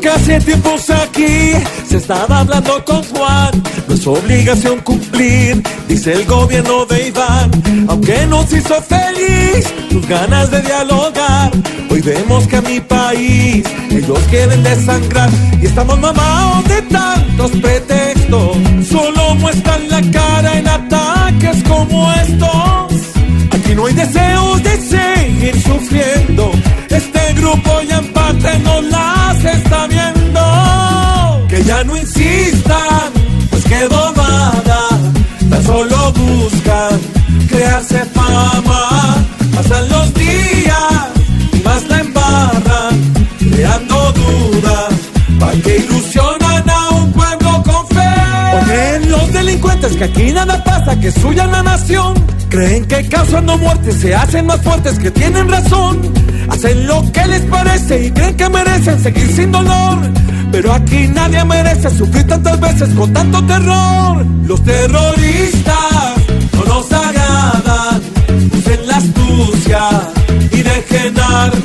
Que hace tiempos aquí se estaba hablando con Juan. No es obligación cumplir, dice el gobierno de Iván. Aunque nos hizo feliz sus ganas de dialogar. Hoy vemos que a mi país ellos quieren desangrar. Y estamos mamados de tantos pretextos. Solo muestran la cara en ataques como estos. Aquí no hay deseos ya no insistan, pues quedó nada. Tan solo buscan crearse fama. Pasan los días y más la embarran, creando dudas. ¿Para que ilusionan a un pueblo con fe? ¿O creen los delincuentes que aquí nada pasa, que es suya la nación? Creen que causando muertes se hacen más fuertes, que tienen razón. Hacen lo que les parece y creen que merecen seguir sin dolor. Pero aquí nadie merece sufrir tantas veces con tanto terror. Los terroristas no nos agradan, usen la astucia y dejenar.